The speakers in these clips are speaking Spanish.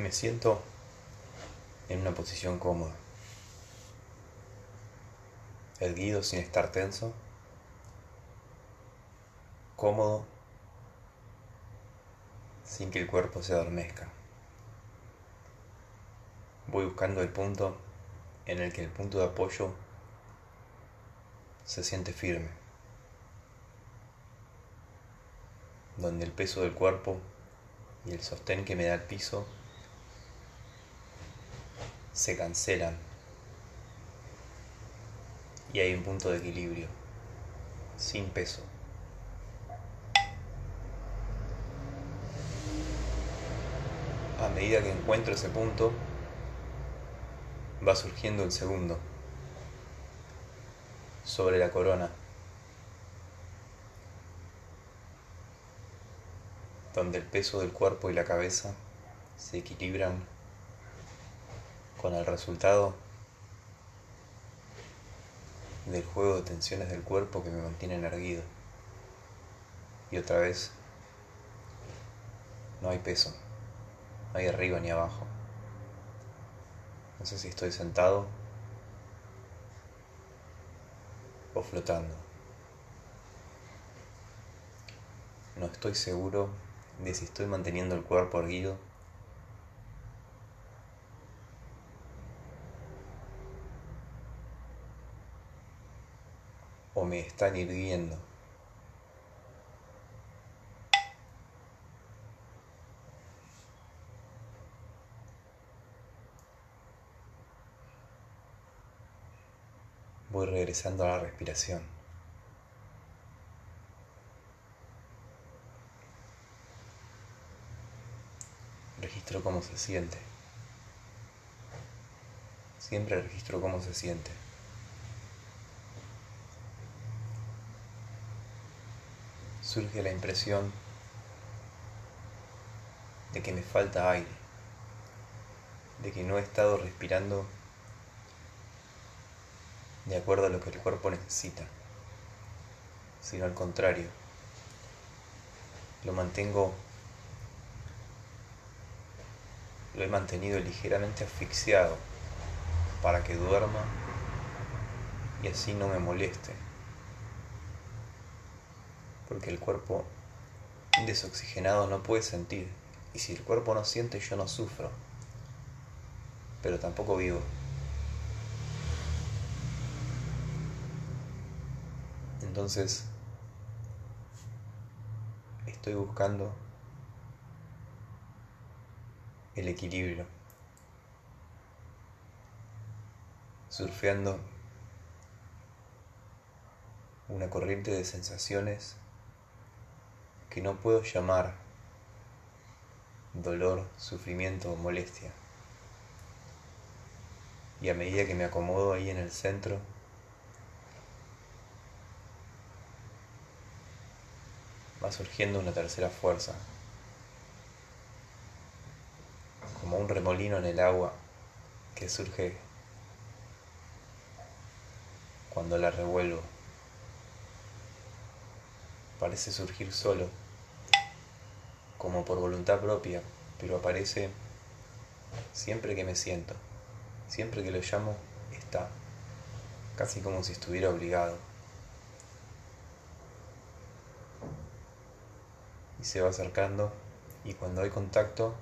Me siento en una posición cómoda, erguido sin estar tenso, cómodo sin que el cuerpo se adormezca. Voy buscando el punto en el que el punto de apoyo se siente firme, donde el peso del cuerpo y el sostén que me da el piso se cancelan. Y hay un punto de equilibrio, sin peso. A medida que encuentro ese punto, va surgiendo el segundo, sobre la corona, donde el peso del cuerpo y la cabeza se equilibran con el resultado del juego de tensiones del cuerpo que me mantienen erguido. Y otra vez, no hay peso, no hay arriba ni abajo. No sé si estoy sentado o flotando. No estoy seguro de si estoy manteniendo el cuerpo erguido o me están irguiendo. Voy regresando a la respiración. Registro cómo se siente. Siempre registro cómo se siente. Surge la impresión de que me falta aire, de que no he estado respirando de acuerdo a lo que el cuerpo necesita, sino al contrario, lo mantengo, lo he mantenido ligeramente asfixiado para que duerma y así no me moleste porque el cuerpo desoxigenado no puede sentir. Y si el cuerpo no siente, yo no sufro, pero tampoco vivo. Entonces, estoy buscando el equilibrio, surfeando una corriente de sensaciones que no puedo llamar dolor, sufrimiento o molestia. Y a medida que me acomodo ahí en el centro, va surgiendo una tercera fuerza, como un remolino en el agua que surge cuando la revuelvo. Parece surgir solo como por voluntad propia, pero aparece siempre que me siento, siempre que lo llamo, está, casi como si estuviera obligado. Y se va acercando y cuando hay contacto,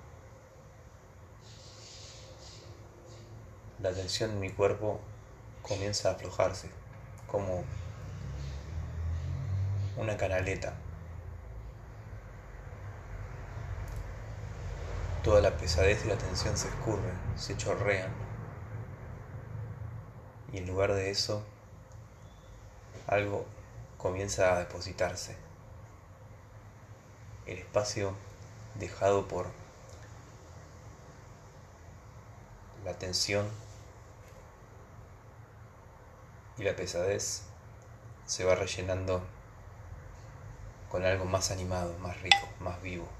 la tensión en mi cuerpo comienza a aflojarse, como una canaleta. Toda la pesadez y la tensión se escurren, se chorrean. Y en lugar de eso, algo comienza a depositarse. El espacio dejado por la tensión y la pesadez se va rellenando con algo más animado, más rico, más vivo.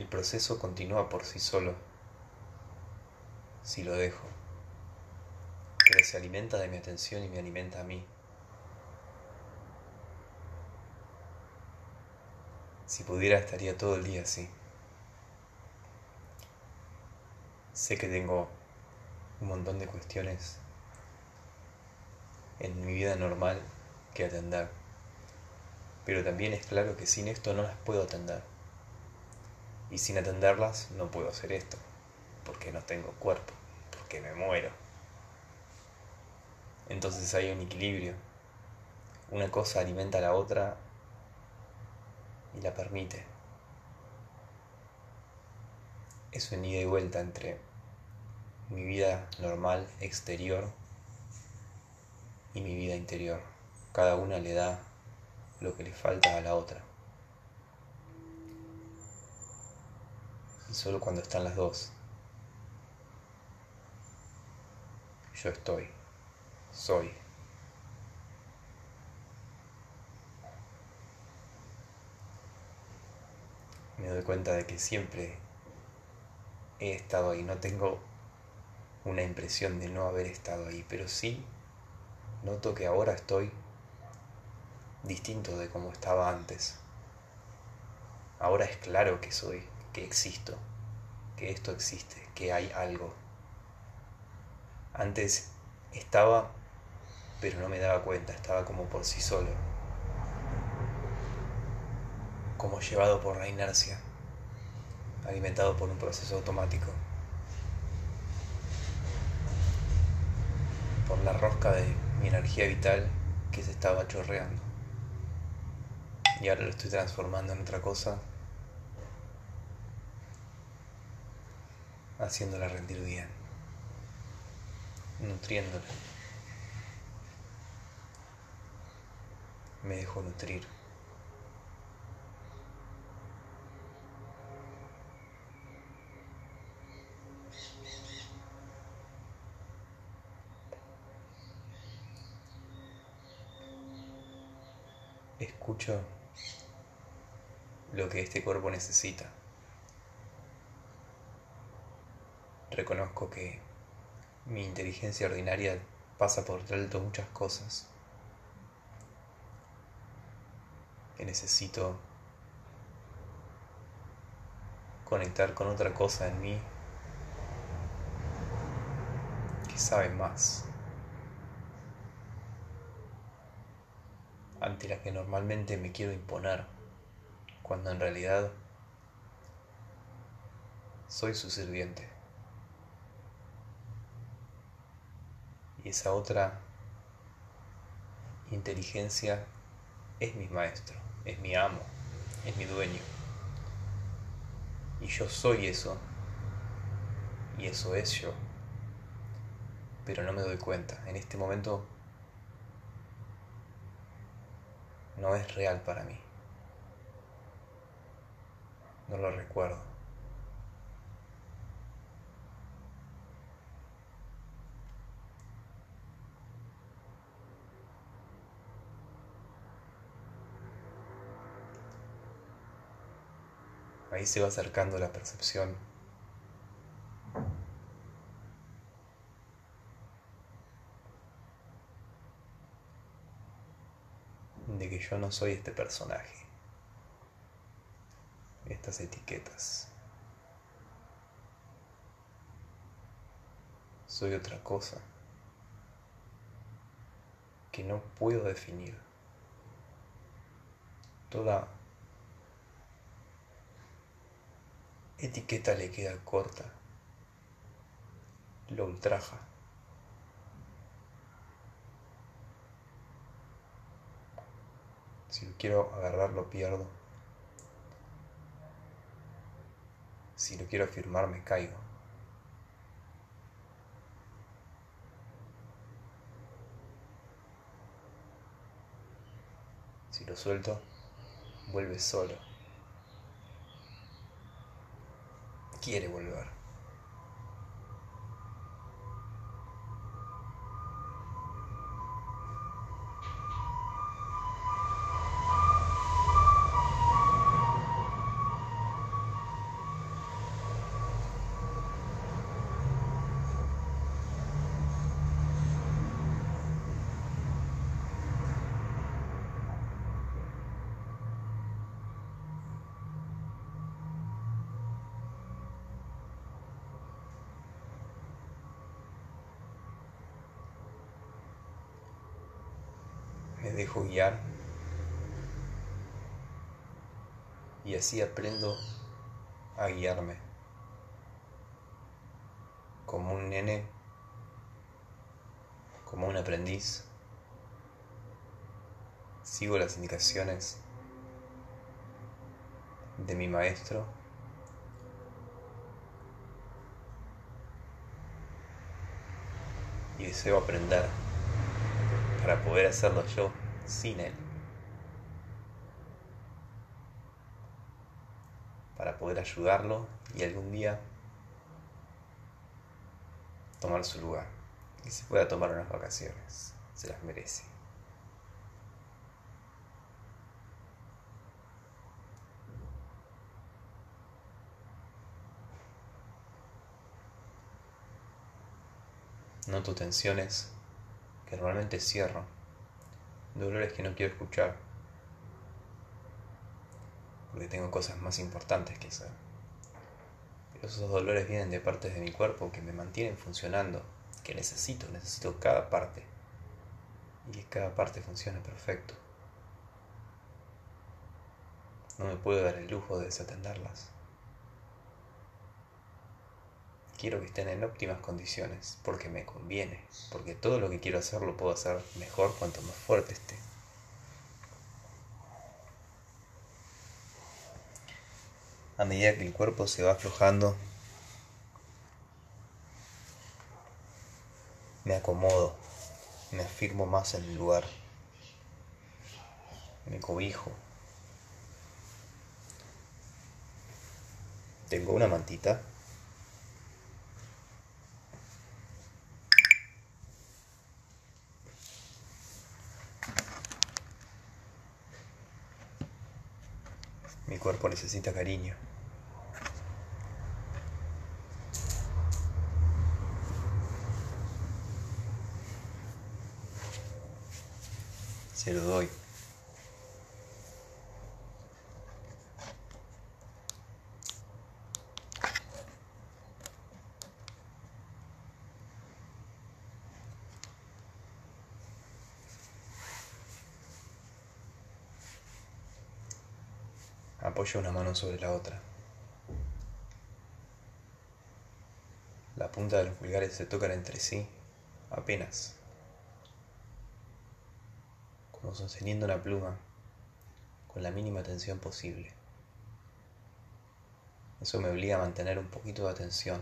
El proceso continúa por sí solo, si lo dejo, pero se alimenta de mi atención y me alimenta a mí. Si pudiera estaría todo el día así, Sé que tengo un montón de cuestiones en mi vida normal que atender, pero también es claro que sin esto no las puedo atender. Y sin atenderlas no puedo hacer esto, porque no tengo cuerpo, porque me muero. Entonces hay un equilibrio. Una cosa alimenta a la otra y la permite. Es un ida y vuelta entre mi vida normal exterior y mi vida interior. Cada una le da lo que le falta a la otra. Y solo cuando están las dos, yo estoy, soy. Me doy cuenta de que siempre he estado ahí, no tengo una impresión de no haber estado ahí, pero sí noto que ahora estoy distinto de como estaba antes. Ahora es claro que soy, que existo, que esto existe, que hay algo. Antes estaba, pero no me daba cuenta, estaba como por sí solo, como llevado por la inercia, alimentado por un proceso automático. por la rosca de mi energía vital que se estaba chorreando. Y ahora lo estoy transformando en otra cosa, haciéndola rendir bien, nutriéndola. Me dejo nutrir. escucho lo que este cuerpo necesita. Reconozco que mi inteligencia ordinaria pasa por alto muchas cosas. Que necesito conectar con otra cosa en mí que sabe más. ante la que normalmente me quiero imponer, cuando en realidad soy su sirviente. Y esa otra inteligencia es mi maestro, es mi amo, es mi dueño. Y yo soy eso. Y eso es yo. Pero no me doy cuenta. En este momento no es real para mí. No lo recuerdo. Ahí se va acercando la percepción de que yo no soy este personaje, estas etiquetas. Soy otra cosa que no puedo definir. Toda etiqueta le queda corta, lo ultraja. Si lo quiero agarrar, lo pierdo. Si lo quiero afirmar, me caigo. Si lo suelto, vuelve solo. Quiere volver. Y así aprendo a guiarme. Como un nene, como un aprendiz. Sigo las indicaciones de mi maestro. Y deseo aprender para poder hacerlo yo sin él. Para poder ayudarlo y algún día tomar su lugar y se pueda tomar unas vacaciones. Se las merece. Noto tensiones que normalmente cierro, dolores que no quiero escuchar, porque tengo cosas más importantes que hacer. Pero esos dolores vienen de partes de mi cuerpo que me mantienen funcionando, que necesito, necesito cada parte, y que cada parte funcione perfecto. No me puedo dar el lujo de desatenderlas. Quiero que estén en óptimas condiciones, porque me conviene, porque todo lo que quiero hacer lo puedo hacer mejor cuanto más fuerte esté. A medida que el cuerpo se va aflojando, me acomodo, me afirmo más en el lugar, me cobijo. Tengo una mantita Mi cuerpo necesita cariño. Se lo doy. Una mano sobre la otra. La punta de los pulgares se tocan entre sí, apenas, como sosteniendo una pluma con la mínima tensión posible. Eso me obliga a mantener un poquito de atención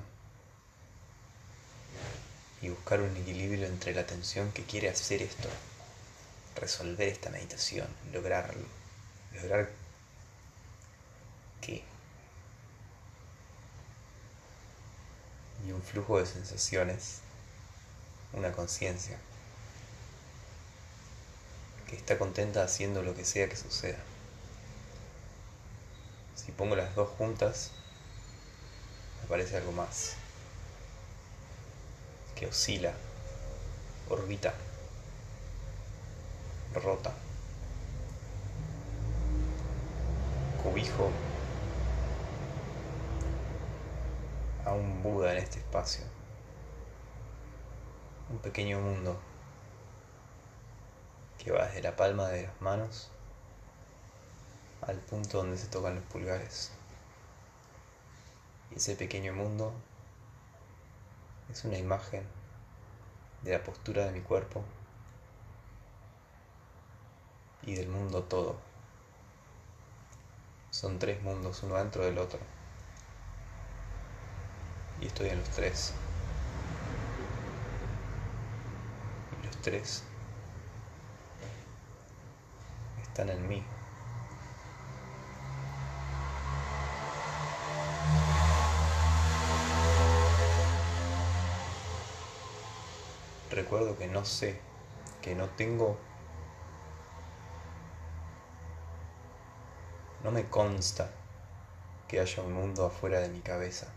y buscar un equilibrio entre la atención que quiere hacer esto, resolver esta meditación, lograrlo, lograr y un flujo de sensaciones, una conciencia que está contenta haciendo lo que sea que suceda. Si pongo las dos juntas, aparece algo más, que oscila, orbita, rota, cubijo a un Buda en este espacio. Un pequeño mundo que va desde la palma de las manos al punto donde se tocan los pulgares. Y ese pequeño mundo es una imagen de la postura de mi cuerpo y del mundo todo. Son tres mundos uno dentro del otro y estoy en los tres. Y los tres están en mí. Recuerdo que no sé, que no tengo... No me consta que haya un mundo afuera de mi cabeza.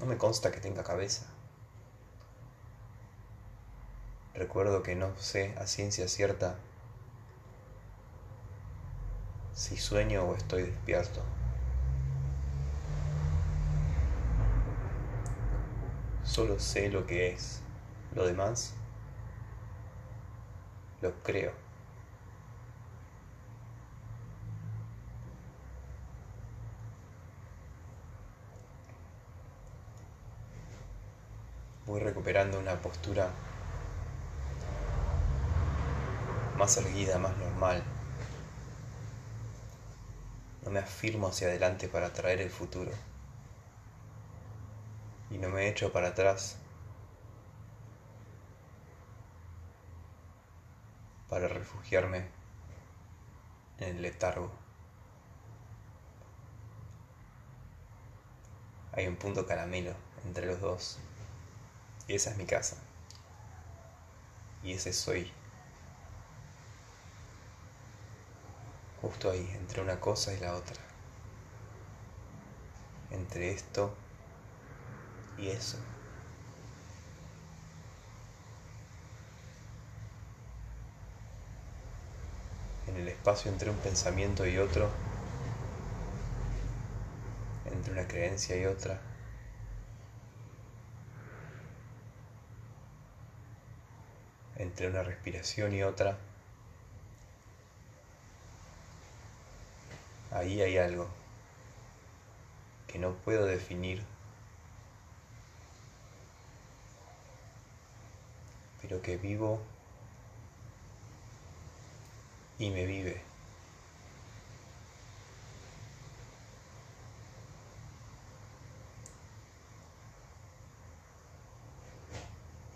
No me consta que tenga cabeza. Recuerdo que no sé a ciencia cierta si sueño o estoy despierto. Solo sé lo que es. Lo demás lo creo. Voy recuperando una postura más erguida, más normal. No me afirmo hacia adelante para atraer el futuro. Y no me echo para atrás para refugiarme en el letargo. Hay un punto caramelo entre los dos. Y esa es mi casa. Y ese soy. Justo ahí, entre una cosa y la otra. Entre esto y eso. En el espacio entre un pensamiento y otro entre una creencia y otra. Entre una respiración y otra. Ahí hay algo que no puedo definir, pero que vivo y me vive.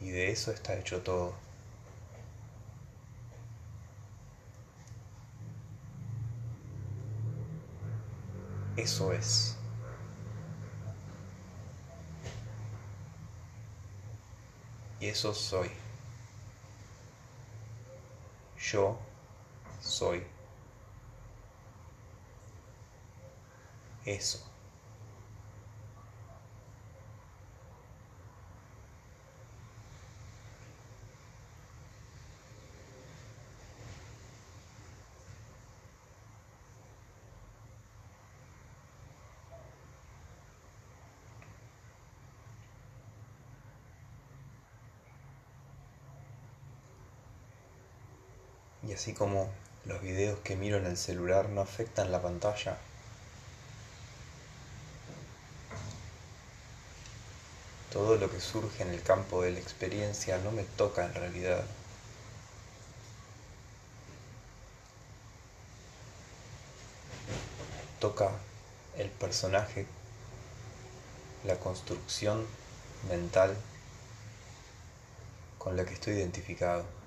y de eso está hecho todo. Eso es. Y eso soy. Yo soy. Eso. Y así como los videos que miro en el celular no afectan la pantalla, todo lo que surge en el campo de la experiencia no me toca en realidad. Toca el personaje, la construcción mental con la que estoy identificado.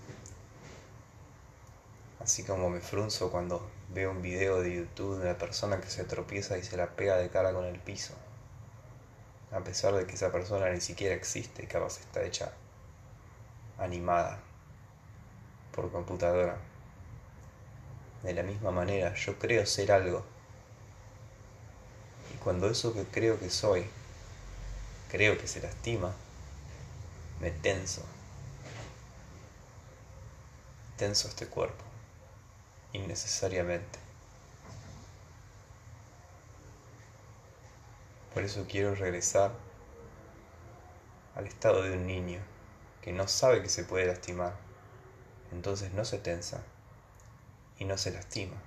Así como me frunzo cuando veo un video de YouTube de una persona que se tropieza y se la pega de cara con el piso. A pesar de que esa persona ni siquiera existe y capaz está hecha animada por computadora. De la misma manera, yo creo ser algo. Y cuando eso que creo que soy, creo que se lastima, me tenso. Tenso este cuerpo innecesariamente. Por eso quiero regresar al estado de un niño que no sabe que se puede lastimar, entonces no se tensa y no se lastima.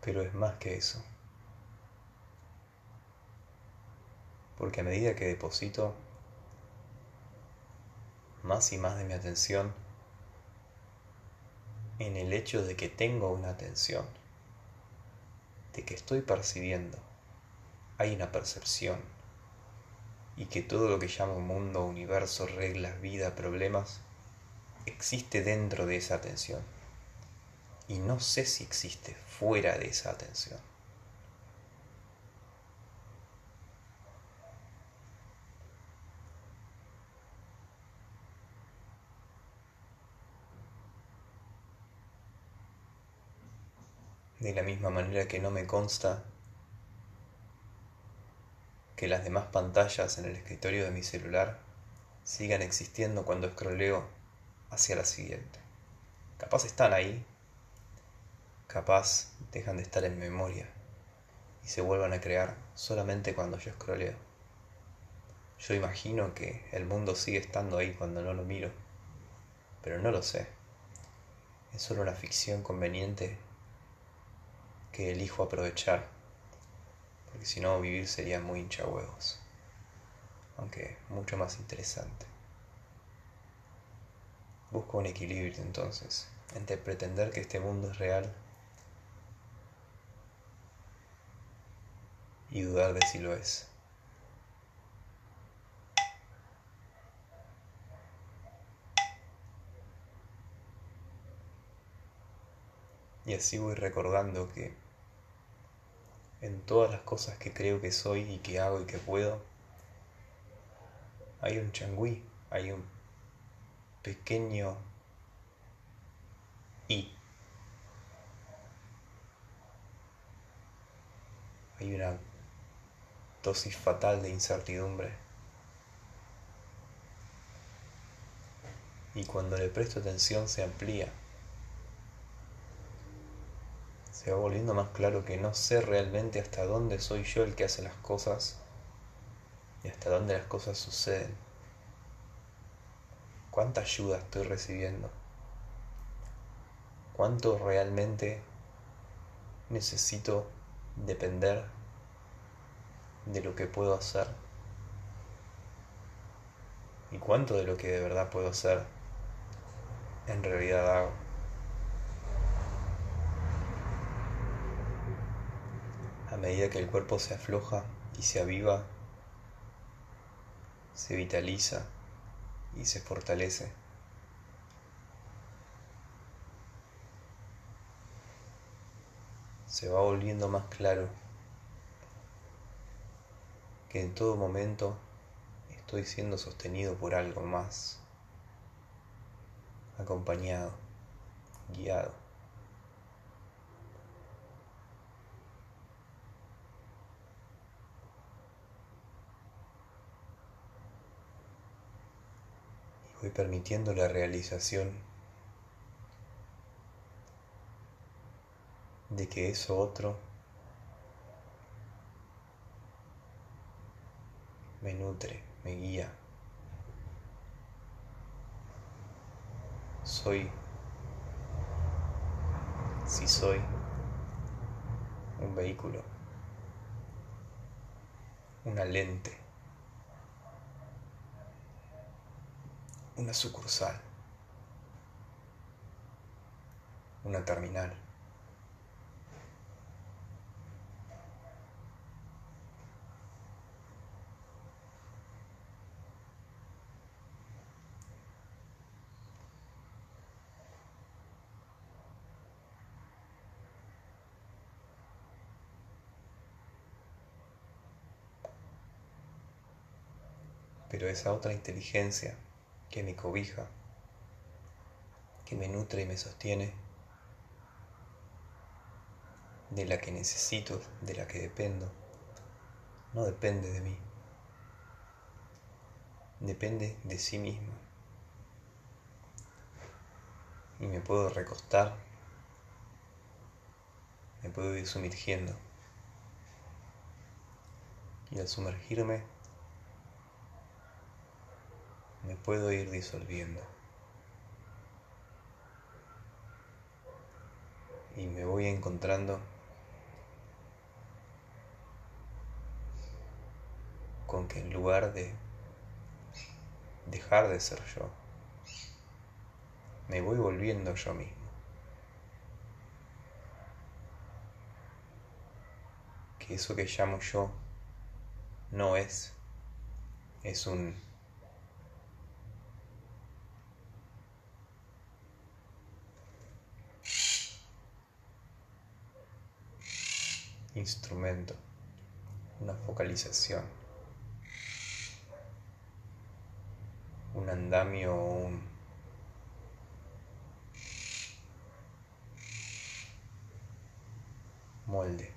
Pero es más que eso. Porque a medida que deposito más y más de mi atención en el hecho de que tengo una atención, de que estoy percibiendo, hay una percepción, y que todo lo que llamo mundo, universo, reglas, vida, problemas, existe dentro de esa atención. Y no sé si existe fuera de esa atención. De la misma manera que no me consta que las demás pantallas en el escritorio de mi celular sigan existiendo cuando escroleo hacia la siguiente. Capaz están ahí, capaz dejan de estar en memoria y se vuelvan a crear solamente cuando yo escroleo. Yo imagino que el mundo sigue estando ahí cuando no lo miro, pero no lo sé. es solo una ficción conveniente que elijo aprovechar, porque si no vivir sería muy hincha huevos, aunque mucho más interesante. Busco un equilibrio entonces entre pretender que este mundo es real y dudar de si lo es. Y así voy recordando que en todas las cosas que creo que soy y que hago y que puedo, hay un changüí, hay un pequeño y. Hay una dosis fatal de incertidumbre. Y cuando le presto atención se amplía se va volviendo más claro que no sé realmente hasta dónde soy yo el que hace las cosas y hasta dónde las cosas suceden. ¿Cuánta ayuda estoy recibiendo? ¿Cuánto realmente necesito depender de lo que puedo hacer? ¿Y cuánto de lo que de verdad puedo hacer en realidad hago? Medida que el cuerpo se afloja y se aviva, se vitaliza y se fortalece. Se va volviendo más claro que en todo momento estoy siendo sostenido por algo más, acompañado, guiado. Voy permitiendo la realización de que eso otro me nutre, me guía. Soy, si soy un vehículo, una lente una sucursal, una terminal. Pero esa otra inteligencia que me cobija, que me nutre y me sostiene, de la que necesito, de la que dependo, no depende de mí, depende de sí misma. Y me puedo recostar, me puedo ir sumergiendo. Y al sumergirme me puedo ir disolviendo. Y me voy encontrando con que en lugar de dejar de ser yo, me voy volviendo yo mismo. Que eso que llamo yo no es, es un instrumento, una focalización, un andamio un molde.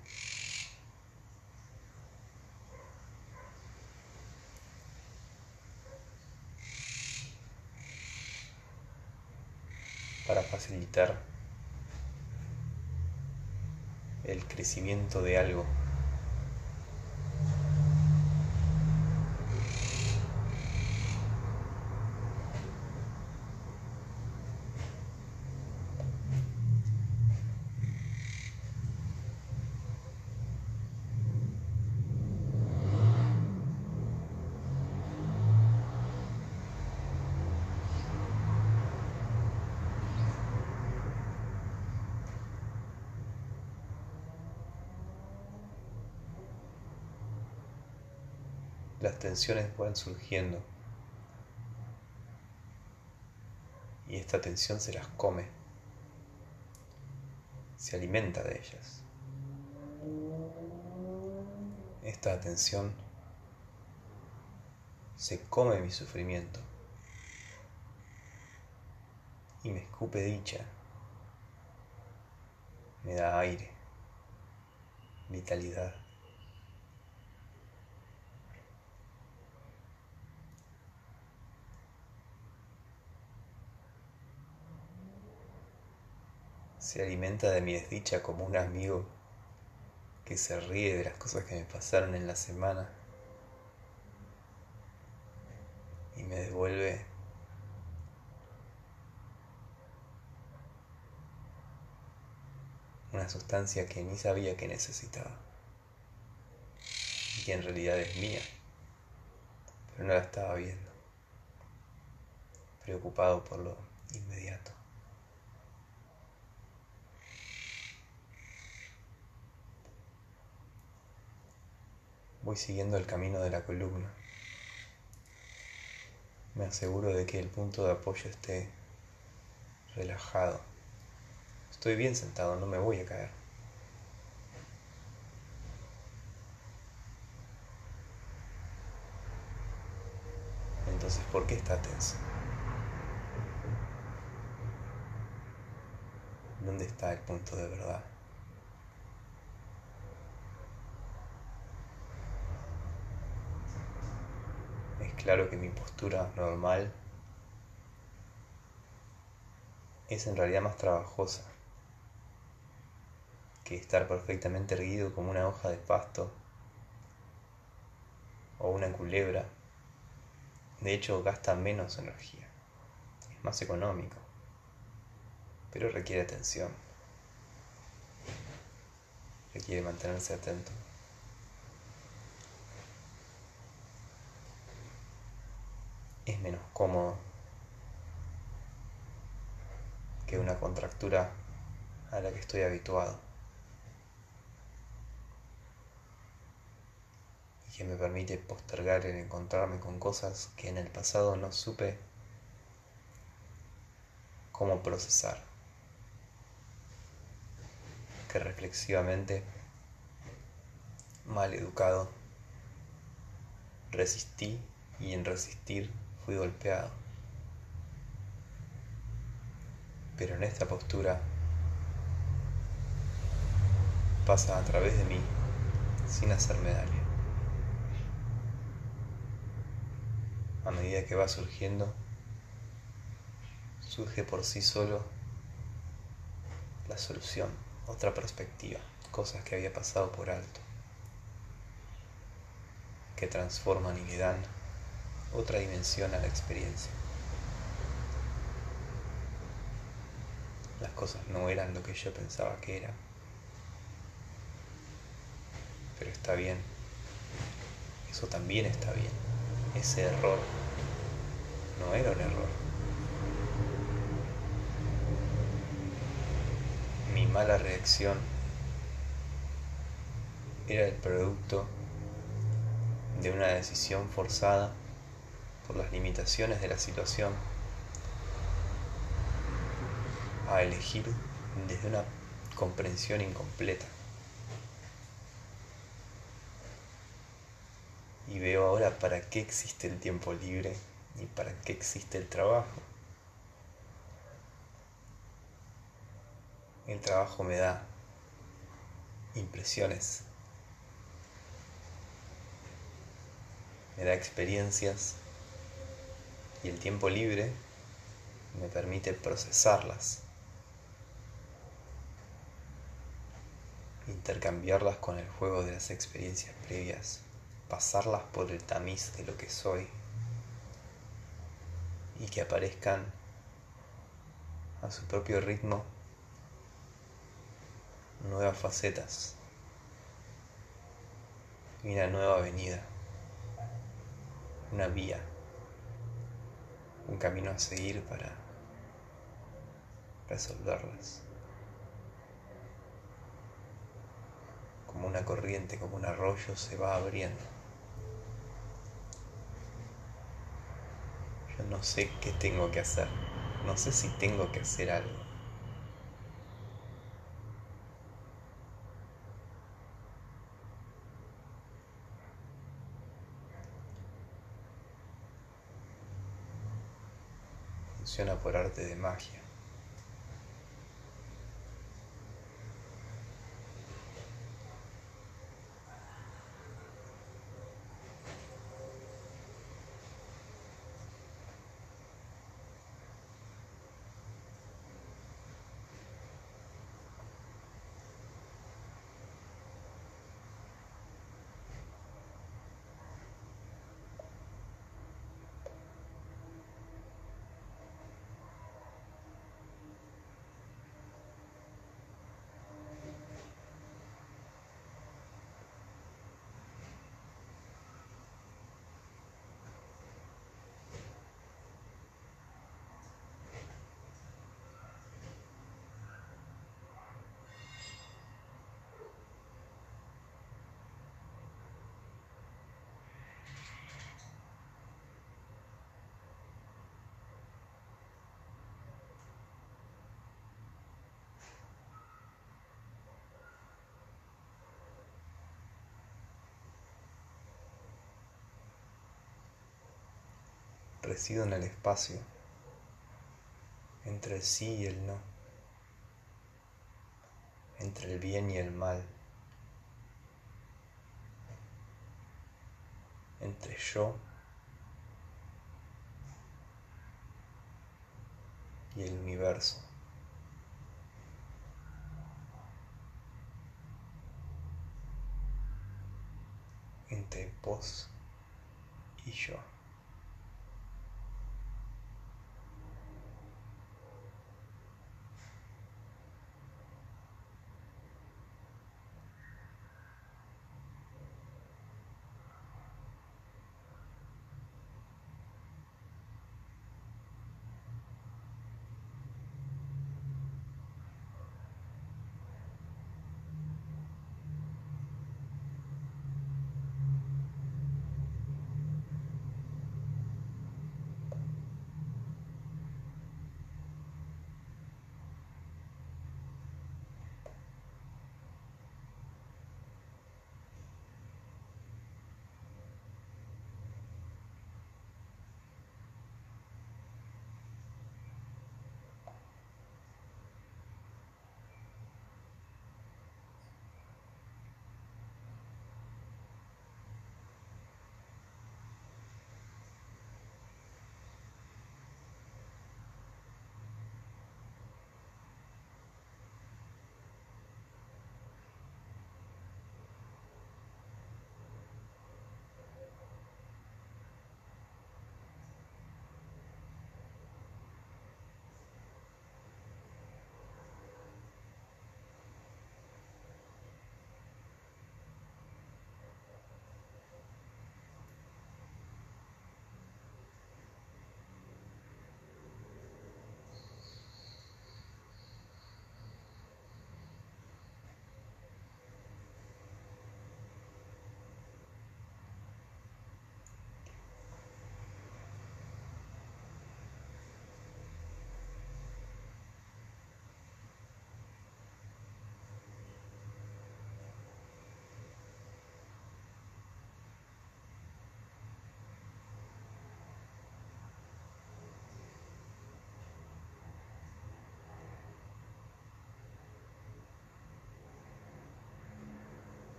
para facilitar el crecimiento de algo. las tensiones van surgiendo. Y esta tensión se las come, se alimenta de ellas. Esta atención se come mi sufrimiento. Y me escupe dicha, me da aire, vitalidad. Se alimenta de mi desdicha como un amigo que se ríe de las cosas que me pasaron en la semana y me devuelve una sustancia que ni sabía que necesitaba y que en realidad es mía, pero no la estaba viendo, preocupado por lo inmediato. Voy siguiendo el camino de la columna. Me aseguro de que el punto de apoyo esté relajado. Estoy bien sentado, no me voy a caer. Entonces, ¿por qué está tenso? ¿Dónde está el punto de verdad? Claro que mi postura normal es en realidad más trabajosa que estar perfectamente erguido como una hoja de pasto o una culebra. De hecho, gasta menos energía, es más económico, pero requiere atención, requiere mantenerse atento. Es menos cómodo que una contractura a la que estoy habituado. Y que me permite postergar el encontrarme con cosas que en el pasado no supe cómo procesar, que reflexivamente, mal educado, resistí y en resistir fui golpeado. Pero en esta postura pasa a través de mí sin hacerme daño. A medida que va surgiendo, surge por sí solo la solución, otra perspectiva, cosas que había pasado por alto, que transforman y le dan otra dimensión a la experiencia. Las cosas no eran lo que yo pensaba que eran. Pero está bien. Eso también está bien. Ese error no era un error. Mi mala reacción era el producto de una decisión forzada por las limitaciones de la situación, a elegir desde una comprensión incompleta. Y veo ahora para qué existe el tiempo libre y para qué existe el trabajo. El trabajo me da impresiones, me da experiencias y el tiempo libre me permite procesarlas, intercambiarlas con el juego de las experiencias previas, pasarlas por el tamiz de lo que soy y que aparezcan a su propio ritmo nuevas facetas y una nueva avenida, una vía un camino a seguir para resolverlas. Como una corriente, como un arroyo se va abriendo. Yo no sé qué tengo que hacer, no sé si tengo que hacer algo. Funciona por arte de magia. Resido en el espacio, entre el sí y el no, entre el bien y el mal, entre yo y el universo. entre vos y yo.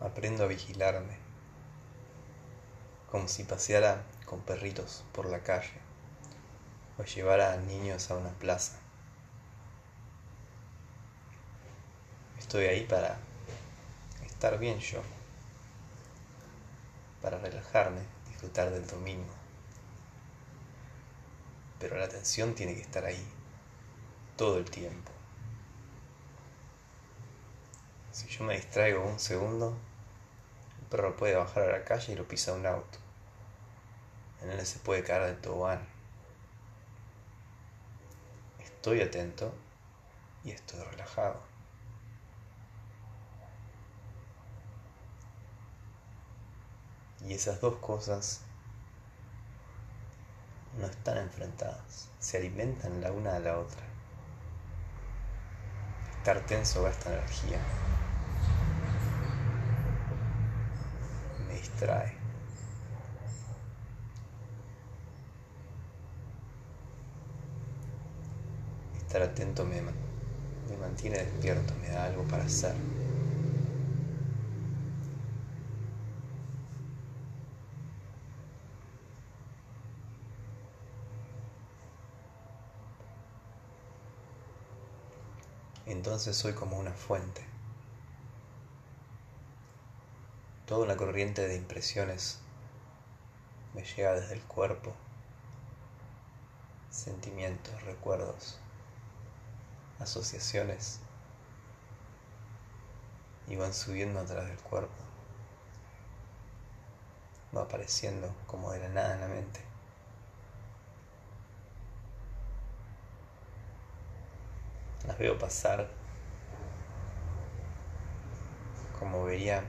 Aprendo a vigilarme, como si paseara con perritos por la calle o llevara a niños a una plaza. Estoy ahí para estar bien yo, para relajarme, disfrutar del domingo. Pero la atención tiene que estar ahí, todo el tiempo. Si yo me distraigo un segundo, perro puede bajar a la calle y lo pisa un auto. En él se puede caer del tobogán. Estoy atento y estoy relajado. Y esas dos cosas no están enfrentadas, se alimentan la una a la otra. Estar tenso gasta energía. Distrae. Estar atento me, me mantiene despierto, me da algo para hacer. entonces soy como una fuente. Toda una corriente de impresiones me llega desde el cuerpo, sentimientos, recuerdos, asociaciones y van subiendo a través del cuerpo. Va apareciendo como de la nada en la mente. las veo pasar como vería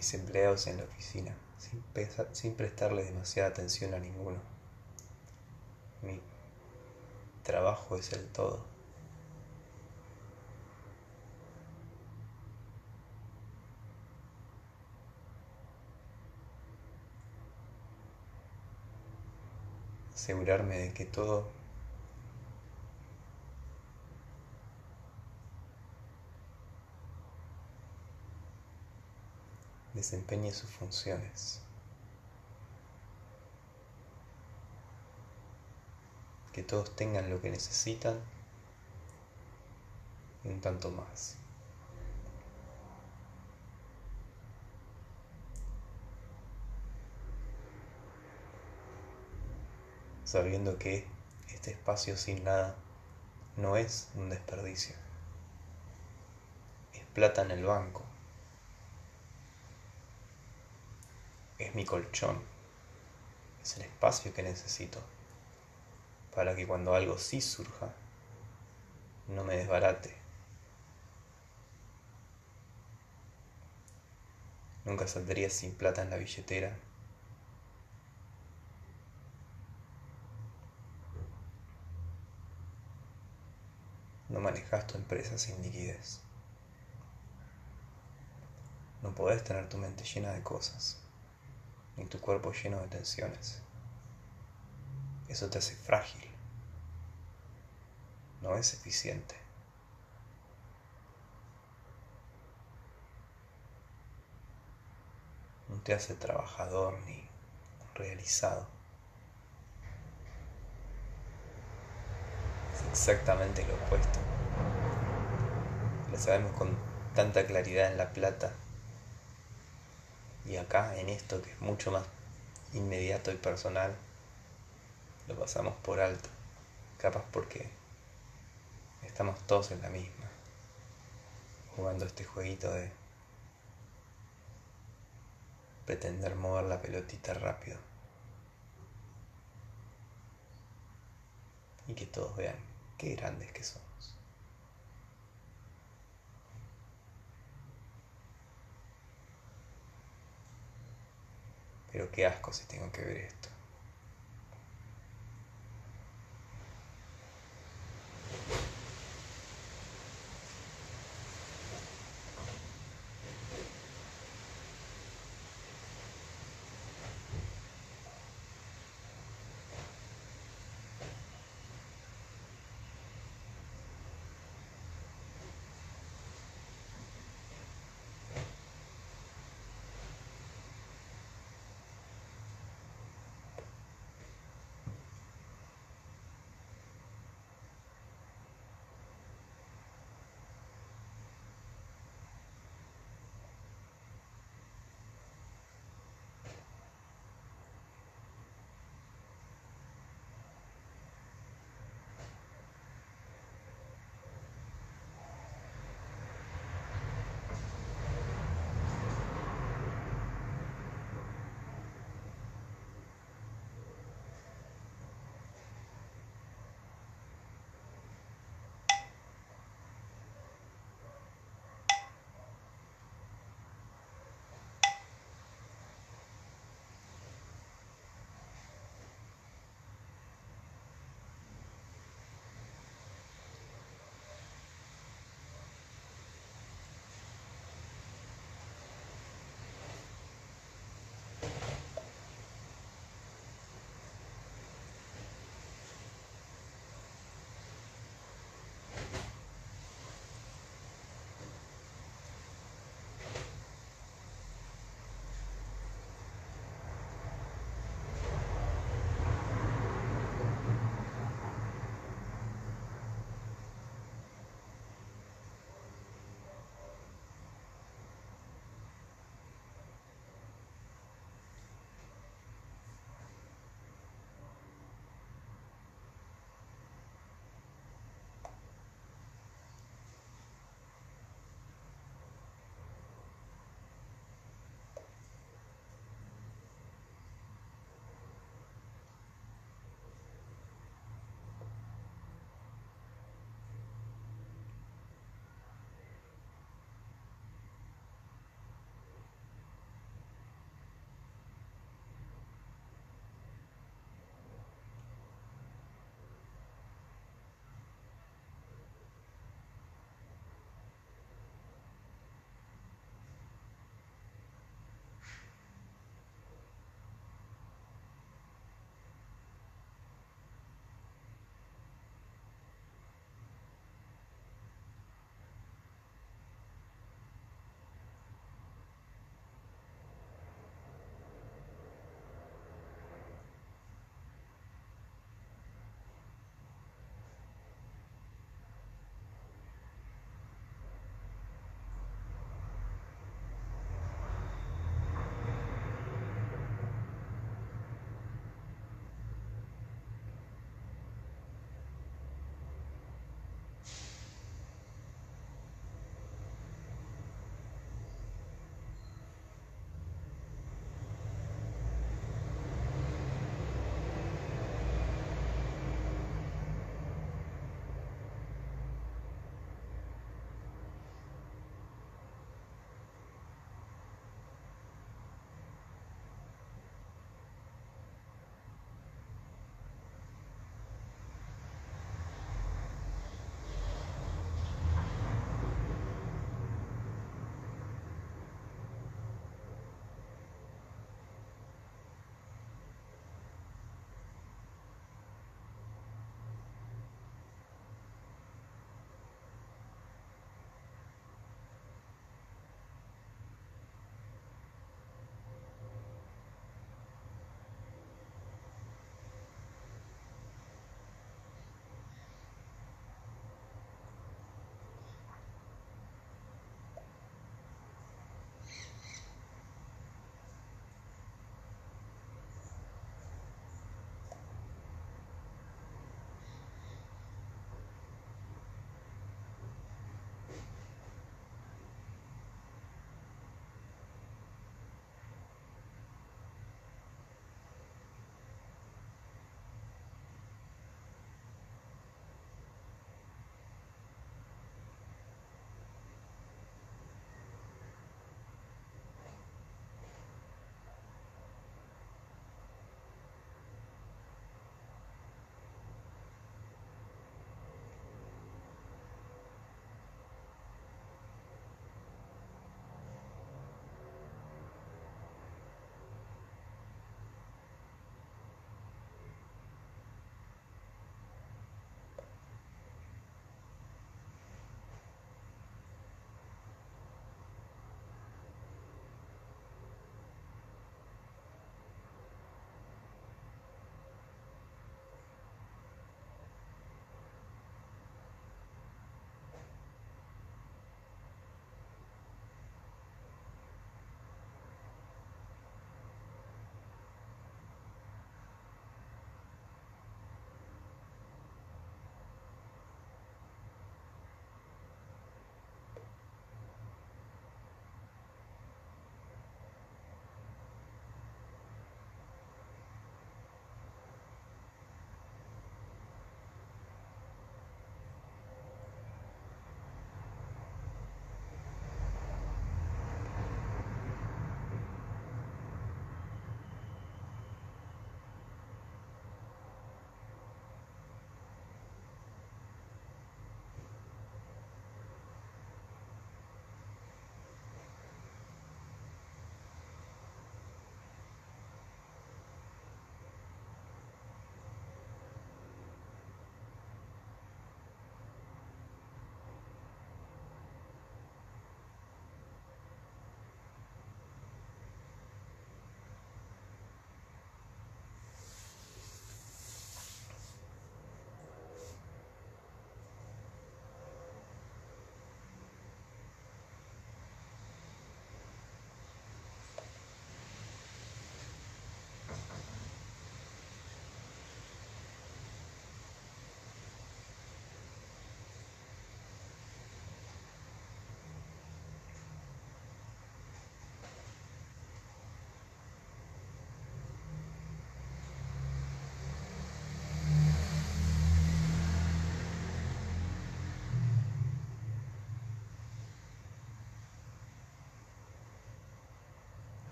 mis empleados en la oficina, sin, sin prestarle demasiada atención a ninguno. Mi trabajo es el todo. Asegurarme de que todo desempeñe sus funciones. Que todos tengan lo que necesitan un tanto más. Sabiendo que este espacio sin nada no es un desperdicio. Es plata en el banco. Es mi colchón, es el espacio que necesito para que cuando algo sí surja, no me desbarate. Nunca saldría sin plata en la billetera. No manejas tu empresa sin liquidez. No podés tener tu mente llena de cosas y tu cuerpo lleno de tensiones. Eso te hace frágil. No es eficiente. No te hace trabajador ni realizado. Es exactamente lo opuesto. Lo sabemos con tanta claridad en La Plata y acá, en esto que es mucho más inmediato y personal, lo pasamos por alto. Capaz porque estamos todos en la misma, jugando este jueguito de pretender mover la pelotita rápido. Y que todos vean qué grandes que son. Pero qué asco si tengo que ver esto.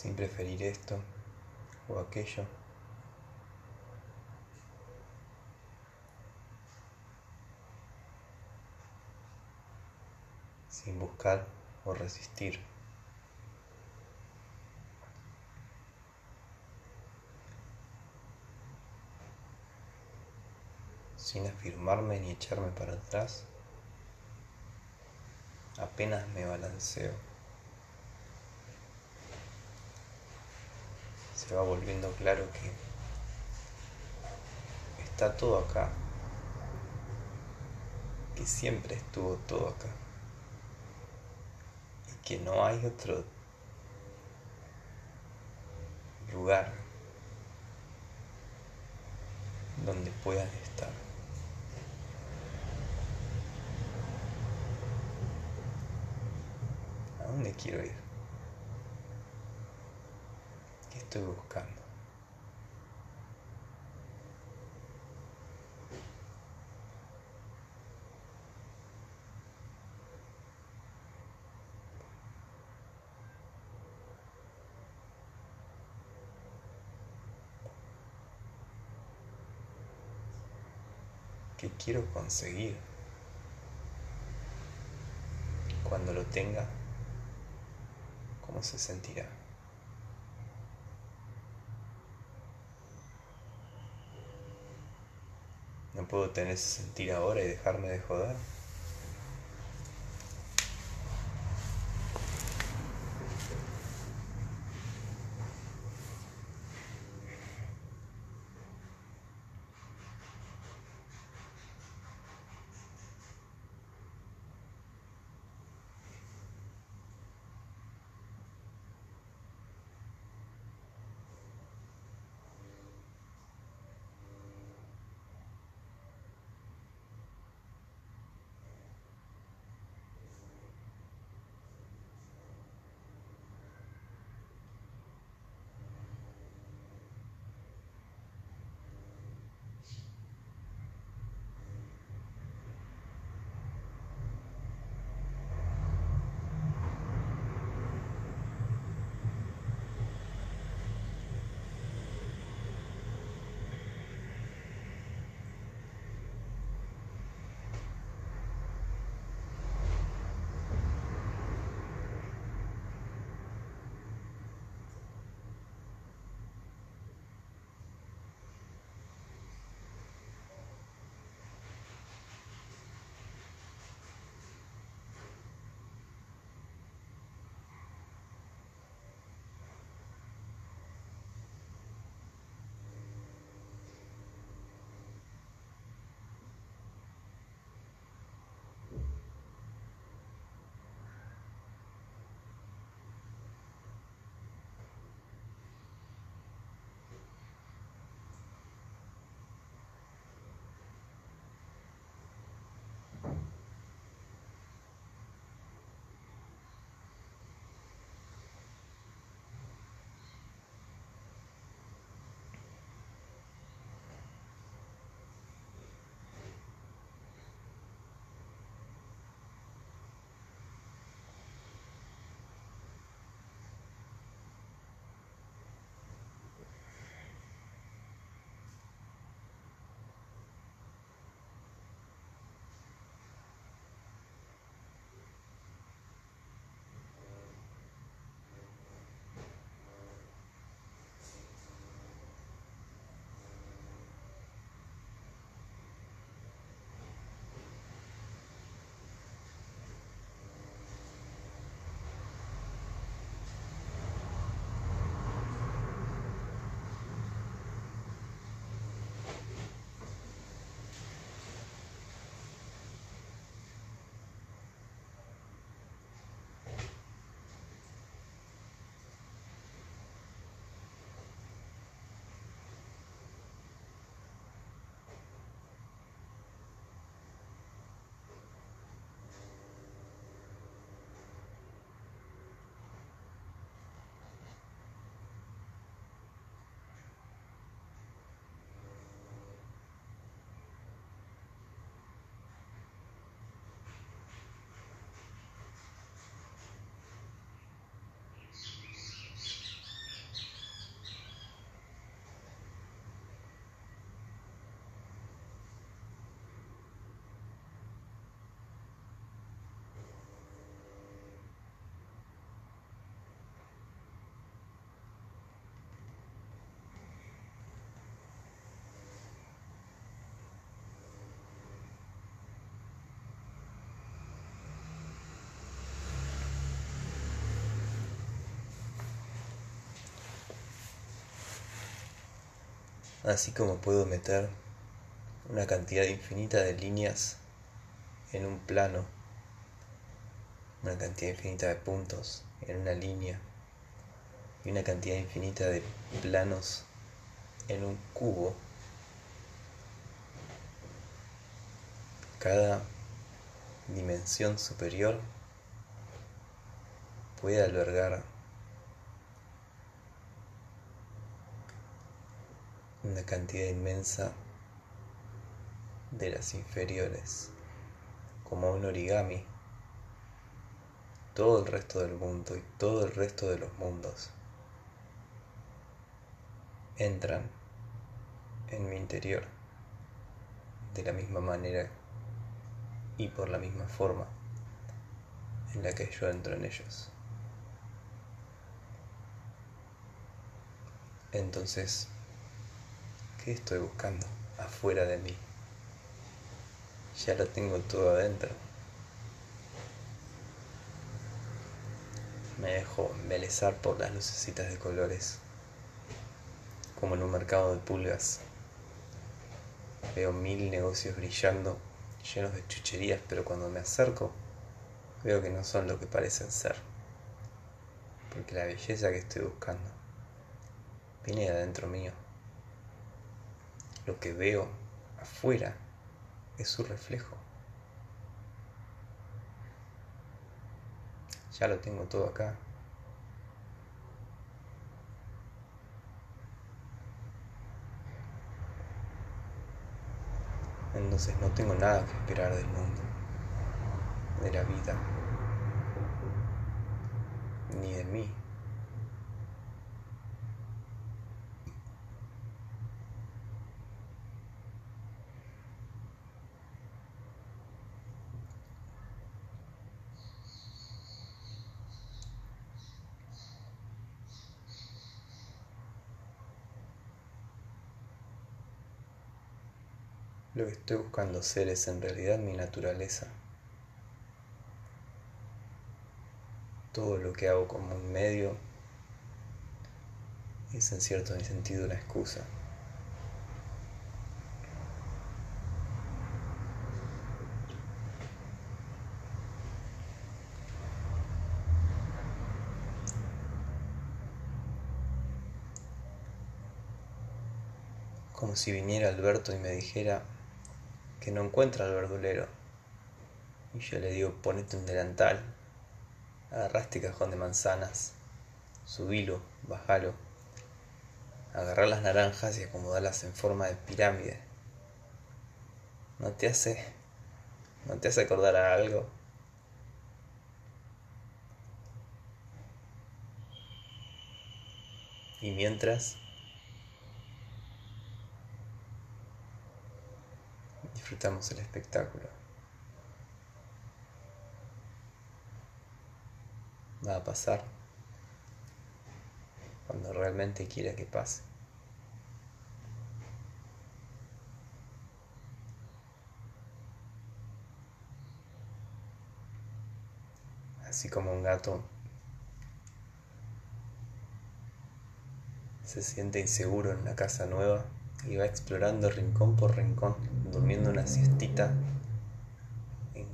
Sin preferir esto o aquello. sin buscar o resistir. sin afirmarme ni echarme para atrás, apenas me balanceo. Se va volviendo claro que está todo acá, que siempre estuvo todo acá y que no hay otro lugar donde puedan estar. dónde quiero ir? ¿Qué estoy buscando? ¿Qué quiero conseguir? Cuando lo tenga, cómo se sentirá. No puedo tener ese sentir ahora y dejarme de joder. Así como puedo meter una cantidad infinita de líneas en un plano, una cantidad infinita de puntos en una línea y una cantidad infinita de planos en un cubo. Cada dimensión superior puede albergar una cantidad inmensa de las inferiores, como un origami, todo el resto del mundo y todo el resto de los mundos entran en mi interior de la misma manera y por la misma forma en la que yo entro en ellos. Entonces, ¿qué estoy buscando afuera de mí? Ya lo tengo todo adentro. Me dejo embelezar por las lucecitas de colores como en un mercado de pulgas. Veo mil negocios brillando, llenos de chucherías, pero cuando me acerco, veo que no son lo que parecen ser. Porque la belleza que estoy buscando viene de adentro mío. Lo que veo afuera es su reflejo. Ya lo tengo todo acá. Entonces no tengo nada que esperar del mundo, de la vida, ni de mí. Lo que estoy buscando ser es en realidad mi naturaleza. Todo lo que hago como un medio es en cierto sentido una excusa. Como si viniera Alberto y me dijera, que no encuentra al verdulero. Y yo le digo, ponete un delantal, agarraste cajón de manzanas, subilo, bajalo, agarrar las naranjas y acomodarlas en forma de pirámide. ¿No te hace, no te hace acordar a algo? Y mientras disfrutamos el espectáculo. Va a pasar cuando realmente quiera que pase. Así como un gato se siente inseguro en una casa nueva y va explorando rincón por rincón, durmiendo una siestita en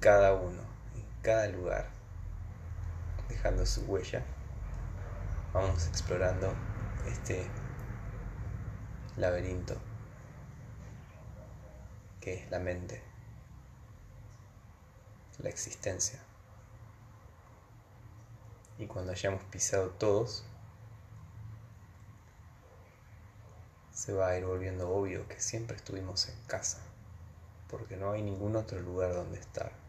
cada uno, en cada lugar, dejando su huella. Vamos explorando este laberinto que es la mente, la existencia. Y cuando hayamos pisado todos, se va a ir volviendo obvio que siempre estuvimos en casa, porque no hay ningún otro lugar donde estar.